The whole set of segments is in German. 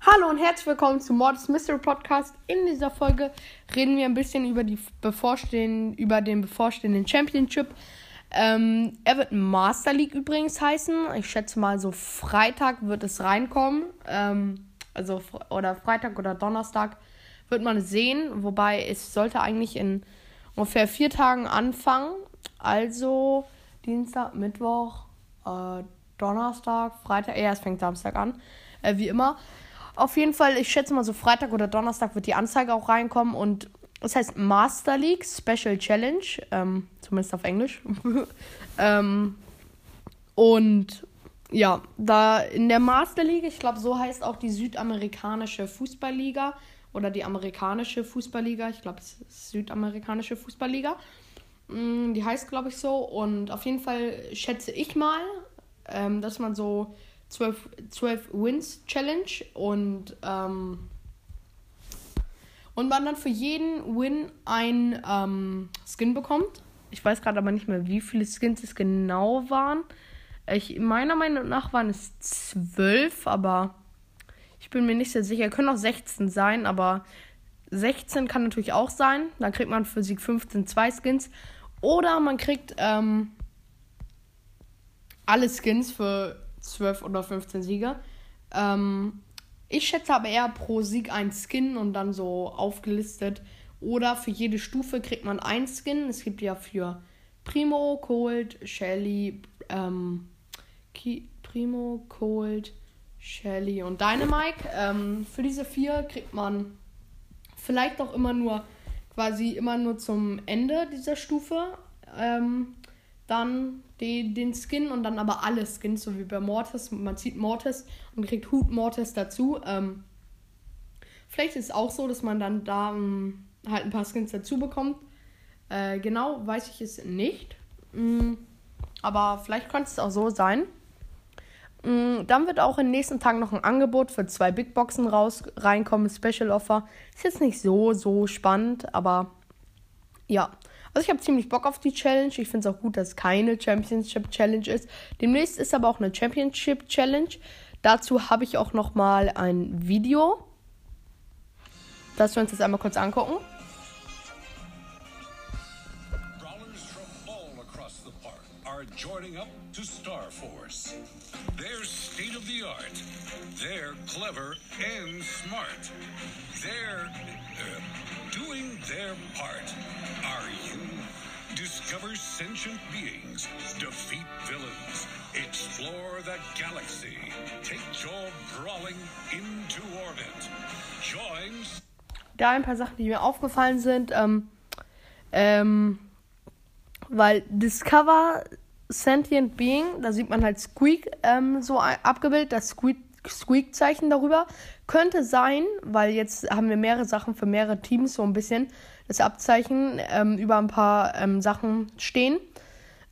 Hallo und herzlich willkommen zum Mordes Mystery Podcast. In dieser Folge reden wir ein bisschen über, die bevorstehenden, über den bevorstehenden Championship. Ähm, er wird Master League übrigens heißen. Ich schätze mal, so Freitag wird es reinkommen. Ähm, also oder Freitag oder Donnerstag wird man sehen. Wobei es sollte eigentlich in ungefähr vier Tagen anfangen. Also Dienstag, Mittwoch, äh, Donnerstag, Freitag. Ja, es fängt Samstag an. Äh, wie immer. Auf jeden Fall, ich schätze mal so Freitag oder Donnerstag wird die Anzeige auch reinkommen und das heißt Master League Special Challenge, ähm, zumindest auf Englisch. ähm, und ja, da in der Master League, ich glaube, so heißt auch die südamerikanische Fußballliga oder die amerikanische Fußballliga. Ich glaube, es ist südamerikanische Fußballliga. Mm, die heißt, glaube ich, so. Und auf jeden Fall schätze ich mal, ähm, dass man so 12, 12 Wins Challenge und, ähm, und man dann für jeden Win ein ähm, Skin bekommt. Ich weiß gerade aber nicht mehr, wie viele Skins es genau waren. Ich, meiner Meinung nach waren es 12, aber ich bin mir nicht sehr sicher. Können auch 16 sein, aber 16 kann natürlich auch sein. Dann kriegt man für Sieg 15 zwei Skins. Oder man kriegt ähm, alle Skins für 12 oder 15 Siege. Ähm, ich schätze aber eher pro Sieg ein Skin und dann so aufgelistet. Oder für jede Stufe kriegt man ein Skin. Es gibt ja für Primo, Cold, Shelly, ähm, Primo, Cold, Shelly und Dynamite. Ähm, für diese vier kriegt man vielleicht auch immer nur quasi immer nur zum Ende dieser Stufe ähm, dann die, den Skin und dann aber alle Skins, so wie bei Mortis. Man zieht Mortis und kriegt Hut Mortis dazu. Ähm, vielleicht ist es auch so, dass man dann da ähm, halt ein paar Skins dazu bekommt. Äh, genau weiß ich es nicht. Mhm. Aber vielleicht könnte es auch so sein. Mhm. Dann wird auch in den nächsten Tagen noch ein Angebot für zwei Big Boxen raus, reinkommen. Special Offer. Ist jetzt nicht so, so spannend, aber ja. Also ich habe ziemlich Bock auf die Challenge. Ich finde es auch gut, dass es keine Championship Challenge ist. Demnächst ist aber auch eine Championship Challenge. Dazu habe ich auch noch mal ein Video, das wir uns jetzt einmal kurz angucken. joining up to Star Force. They're state of the art. They're clever and smart. They're uh, doing their part. Are you? Discover sentient beings, defeat villains, explore the galaxy, take your brawling into orbit. Join. Da ein paar Sachen, die mir aufgefallen sind. Ähm, ähm, weil Discover Sentient Being, da sieht man halt Squeak ähm, so abgebildet, das Squeak-Zeichen darüber. Könnte sein, weil jetzt haben wir mehrere Sachen für mehrere Teams so ein bisschen das Abzeichen ähm, über ein paar ähm, Sachen stehen.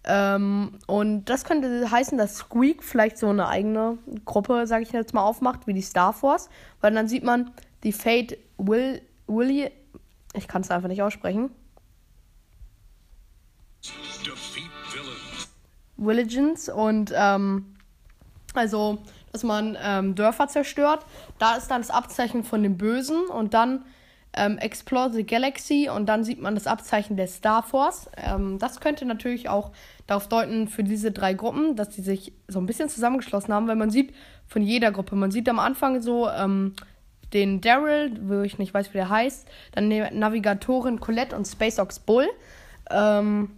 Ähm, und das könnte heißen, dass Squeak vielleicht so eine eigene Gruppe, sage ich jetzt mal, aufmacht, wie die Star Force. Weil dann sieht man die Fate Will, Willy, ich kann es einfach nicht aussprechen. Villagens und ähm, also, dass man ähm, Dörfer zerstört. Da ist dann das Abzeichen von dem Bösen und dann ähm, Explore the Galaxy und dann sieht man das Abzeichen der Star Force. Ähm, das könnte natürlich auch darauf deuten für diese drei Gruppen, dass sie sich so ein bisschen zusammengeschlossen haben, weil man sieht von jeder Gruppe, man sieht am Anfang so ähm, den Daryl, wo ich nicht weiß, wie der heißt, dann die Navigatorin Colette und SpaceOx Bull. Ähm,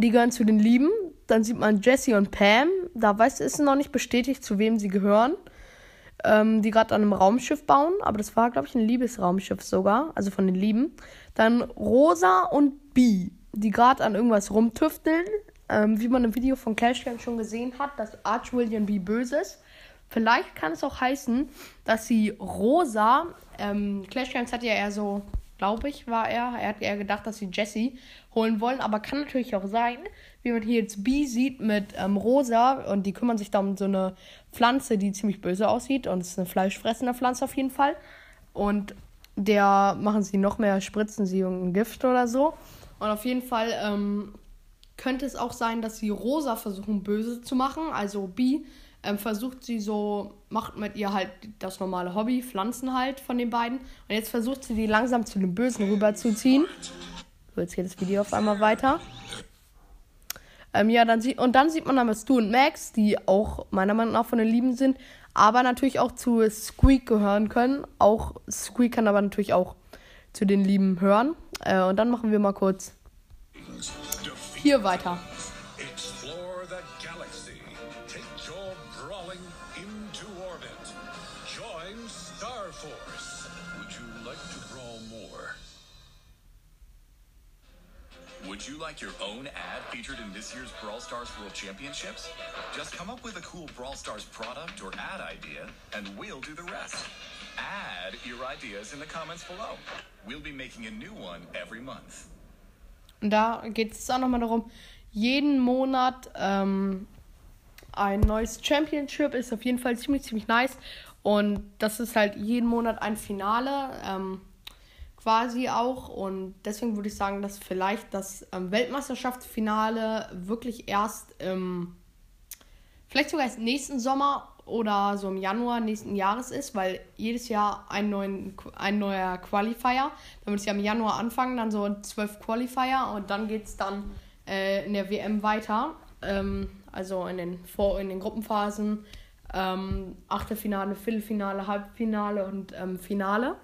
die gehören zu den Lieben. Dann sieht man Jesse und Pam. Da weiß ist noch nicht bestätigt, zu wem sie gehören ähm, die gerade an einem Raumschiff bauen. Aber das war, glaube ich, ein Liebesraumschiff sogar. Also von den Lieben. Dann Rosa und Bee, die gerade an irgendwas rumtüfteln. Ähm, wie man im Video von Clash Games schon gesehen hat, dass Arch William B. böse ist. Vielleicht kann es auch heißen, dass sie Rosa, ähm, Clash Games hat ja eher so glaube ich, war er. Er hat eher gedacht, dass sie Jessie holen wollen, aber kann natürlich auch sein, wie man hier jetzt B sieht mit ähm, Rosa und die kümmern sich da um so eine Pflanze, die ziemlich böse aussieht und es ist eine fleischfressende Pflanze auf jeden Fall. Und der machen sie noch mehr, spritzen sie irgendein Gift oder so. Und auf jeden Fall ähm, könnte es auch sein, dass sie Rosa versuchen böse zu machen, also B ähm, versucht sie so, macht mit ihr halt das normale Hobby, Pflanzen halt von den beiden. Und jetzt versucht sie die langsam zu dem Bösen rüberzuziehen. So, jetzt geht das Video auf einmal weiter. Ähm, ja, dann sieht, und dann sieht man aber Stu und Max, die auch meiner Meinung nach von den Lieben sind, aber natürlich auch zu Squeak gehören können. Auch Squeak kann aber natürlich auch zu den Lieben hören. Äh, und dann machen wir mal kurz hier weiter. Would you like to brawl more? Would you like your own ad featured in this year's Brawl Stars World Championships? Just come up with a cool Brawl Stars product or ad idea, and we'll do the rest. Add your ideas in the comments below. We'll be making a new one every month. Da geht es auch nochmal darum, jeden Monat ähm, ein neues Championship ist auf jeden Fall ziemlich, ziemlich nice. Und das ist halt jeden Monat ein Finale. Ähm, quasi auch. Und deswegen würde ich sagen, dass vielleicht das ähm, Weltmeisterschaftsfinale wirklich erst im, vielleicht sogar erst nächsten Sommer oder so im Januar nächsten Jahres ist, weil jedes Jahr ein, neuen, ein neuer Qualifier. Dann wird es ja im Januar anfangen, dann so zwölf Qualifier und dann geht es dann äh, in der WM weiter. Ähm, also in den, Vor in den Gruppenphasen. Ähm, Achtelfinale, Viertelfinale, Halbfinale und ähm, Finale.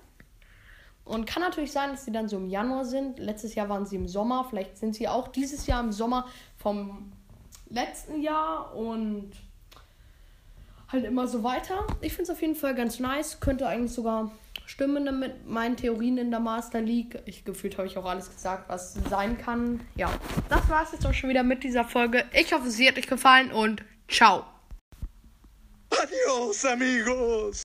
Und kann natürlich sein, dass sie dann so im Januar sind. Letztes Jahr waren sie im Sommer. Vielleicht sind sie auch dieses Jahr im Sommer vom letzten Jahr und halt immer so weiter. Ich finde es auf jeden Fall ganz nice. Könnte eigentlich sogar stimmen mit meinen Theorien in der Master League. Ich gefühlt habe ich auch alles gesagt, was sein kann. Ja, das war es jetzt auch schon wieder mit dieser Folge. Ich hoffe, sie hat euch gefallen und ciao. Adios, amigos.